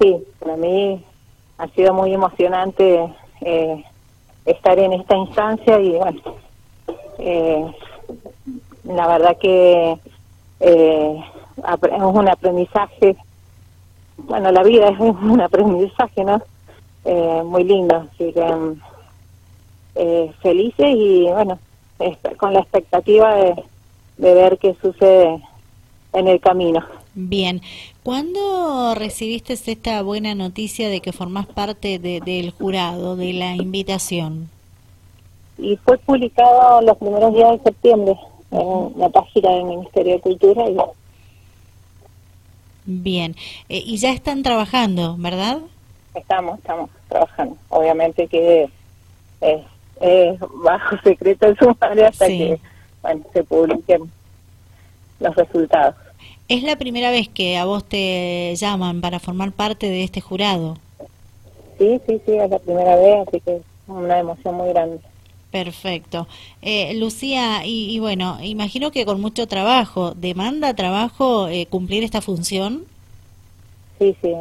Sí, para mí ha sido muy emocionante eh, estar en esta instancia y bueno, eh, la verdad que eh, es un aprendizaje, bueno, la vida es un aprendizaje, ¿no? Eh, muy lindo, así que eh, felices y bueno, con la expectativa de, de ver qué sucede en el camino. Bien, ¿cuándo recibiste esta buena noticia de que formás parte del jurado, de la invitación? Y fue publicado los primeros días de septiembre en la página del Ministerio de Cultura. Y... Bien, eh, y ya están trabajando, ¿verdad? Estamos, estamos trabajando. Obviamente que es, bajo secreto el sumario hasta que bueno, se publiquen los resultados. ¿Es la primera vez que a vos te llaman para formar parte de este jurado? Sí, sí, sí, es la primera vez, así que es una emoción muy grande. Perfecto. Eh, Lucía, y, bueno, imagino que con mucho trabajo, ¿demanda trabajo eh, cumplir esta función? Sí, sí,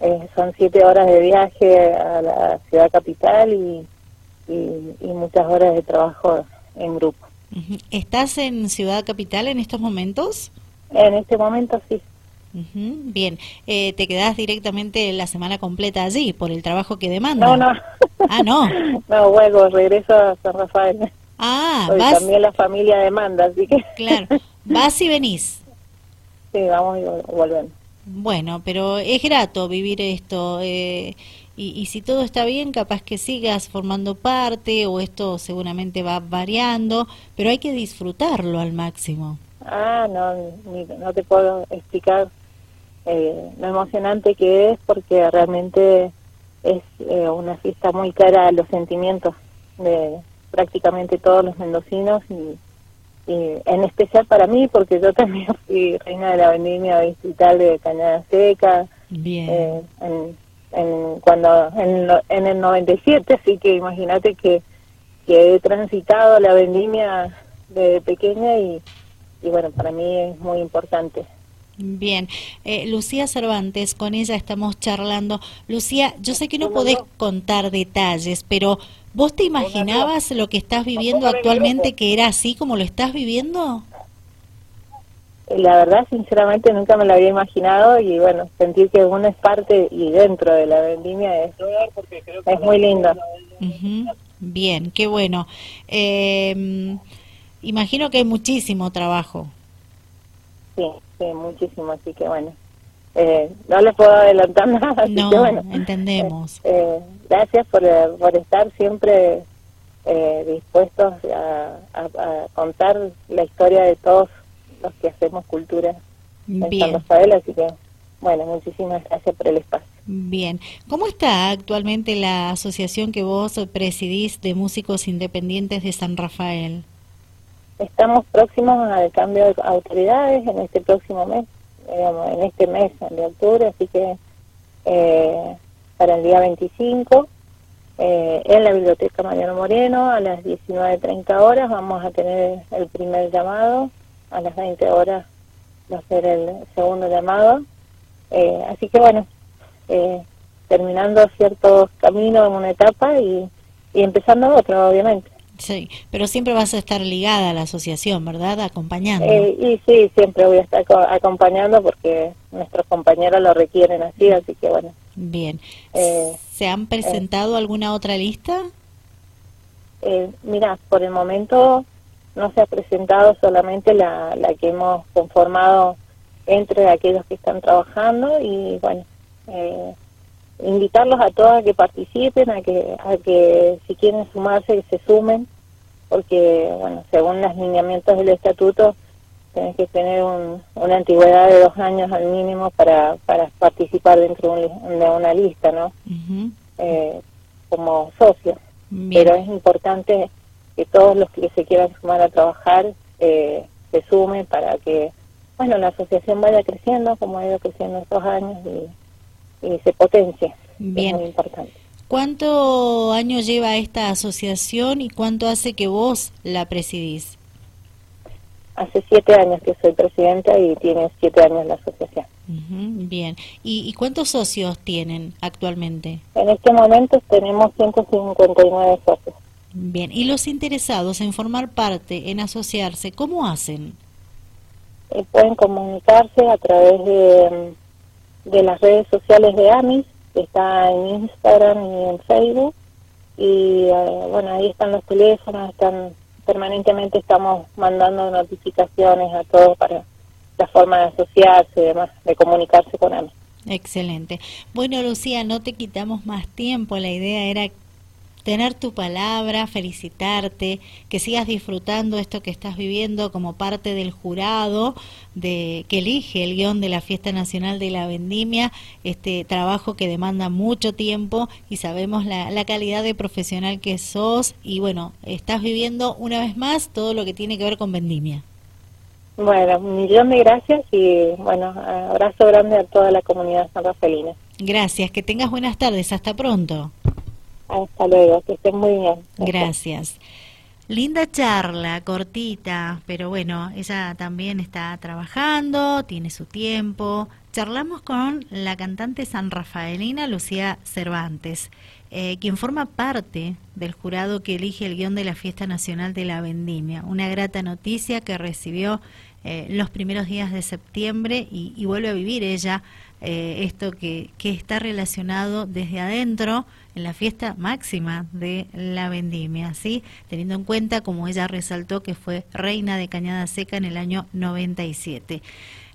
eh, son siete horas de viaje a la ciudad capital y, y muchas horas de trabajo en grupo. ¿Estás en Ciudad Capital en estos momentos? En este momento sí. Bien, eh, ¿te quedás directamente la semana completa allí por el trabajo que demanda? No, no. Ah, no. no, vuelvo, regreso a San Rafael. Ah, vas... también la familia demanda, así que... Claro, vas y venís. Sí, vamos y volvemos. Bueno, pero es grato vivir esto. Eh, y, y, si todo está bien, capaz que sigas formando parte o esto seguramente va variando, pero hay que disfrutarlo al máximo. Ah, no, no te puedo explicar eh, lo emocionante que es porque realmente es eh, una fiesta muy cara a los sentimientos de prácticamente todos los mendocinos y, en especial para mí porque yo también fui reina de la vendimia distrital de Cañada Seca eh, en, cuando en, en el 97 así que imagínate que, que he transitado la vendimia de pequeña y y bueno, para mí es muy importante. Bien, eh, Lucía Cervantes, con ella estamos charlando. Lucía, yo sé que no podés contar detalles, pero ¿vos te imaginabas lo que estás viviendo actualmente que era así como lo estás viviendo? La verdad, sinceramente, nunca me lo había imaginado y bueno, sentir que uno es parte y dentro de la vendimia es, es muy lindo. Bien, qué bueno. Eh, Imagino que hay muchísimo trabajo. Sí, sí, muchísimo, así que bueno. Eh, no les puedo adelantar nada, no, que bueno. entendemos. Eh, eh, gracias por, por estar siempre dispuestos a, contar la historia de todos los que hacemos cultura en San Rafael, así que bueno, muchísimas gracias por el espacio. Bien, ¿cómo está actualmente la asociación que vos presidís de músicos independientes de San Rafael? Estamos próximos al cambio de autoridades en este próximo mes, digamos, en este mes de octubre, así que eh, para el día 25 eh, en la Biblioteca Mariano Moreno a las 19.30 horas vamos a tener el primer llamado, a las 20 horas va a ser el segundo llamado. Eh, así que bueno, terminando ciertos caminos en una etapa y, y empezando otro, obviamente. Sí, pero siempre vas a estar ligada a la asociación, ¿verdad? Acompañando. Eh, y sí, siempre voy a estar acompañando porque nuestros compañeros lo requieren así, así que bueno. Bien. Eh, ¿Se han presentado alguna otra lista? Eh, mira, por el momento no se ha presentado solamente la, la que hemos conformado entre aquellos que están trabajando y bueno, eh, invitarlos a todos a que participen, a que, a que si quieren sumarse, que se sumen, porque, bueno, según los lineamientos del estatuto, tienes que tener una antigüedad de dos años al mínimo para, para participar dentro de, una lista, ¿no? eh, como socio. Pero es importante que todos los que se quieran sumar a trabajar eh, se sumen para que, bueno, la asociación vaya creciendo como ha ido creciendo estos años y y se potencia. Bien. Es muy importante. ¿Cuánto años lleva esta asociación y cuánto hace que vos la presidís? Hace siete años que soy presidenta y tiene siete años la asociación. bien. ¿Y, cuántos socios tienen actualmente? En este momento tenemos 159 socios. Bien. ¿Y los interesados en formar parte, en asociarse, cómo hacen? Eh, pueden comunicarse a través de, de las redes sociales de AMIS, está en Instagram y en Facebook. Y eh, bueno, ahí están los teléfonos, están permanentemente estamos mandando notificaciones a todos para la forma de asociarse y demás, de comunicarse con AMIS. Excelente. Bueno, Lucía, no te quitamos más tiempo. La idea era tener tu palabra, felicitarte, que sigas disfrutando esto que estás viviendo como parte del jurado de que elige el guion de la Fiesta Nacional de la Vendimia, este trabajo que demanda mucho tiempo y sabemos la, la calidad de profesional que sos y bueno, estás viviendo una vez más todo lo que tiene que ver con Vendimia. Bueno, un millón de gracias y bueno, abrazo grande a toda la comunidad san rafaelina. Gracias, que tengas buenas tardes, hasta pronto. Hasta luego, que estén muy bien. Gracias. Linda charla, cortita, pero bueno, ella también está trabajando, tiene su tiempo. Charlamos con la cantante san rafaelina Lucía Cervantes, eh, quien forma parte del jurado que elige el guion de la Fiesta Nacional de la Vendimia. Una grata noticia que recibió eh, los primeros días de septiembre y, vuelve a vivir ella eh, esto que, que está relacionado desde adentro en la fiesta máxima de la vendimia, ¿sí? teniendo en cuenta, como ella resaltó, que fue reina de Cañada Seca en el año 97.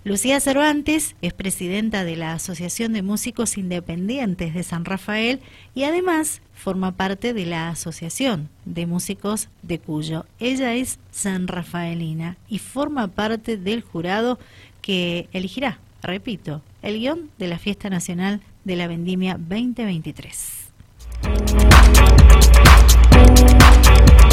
Lucía Cervantes es presidenta de la Asociación de Músicos Independientes de San Rafael y además forma parte de la Asociación de Músicos de Cuyo. Ella es san rafaelina y forma parte del jurado que elegirá, repito, el guion de la Fiesta Nacional de la Vendimia 2023. Thank you.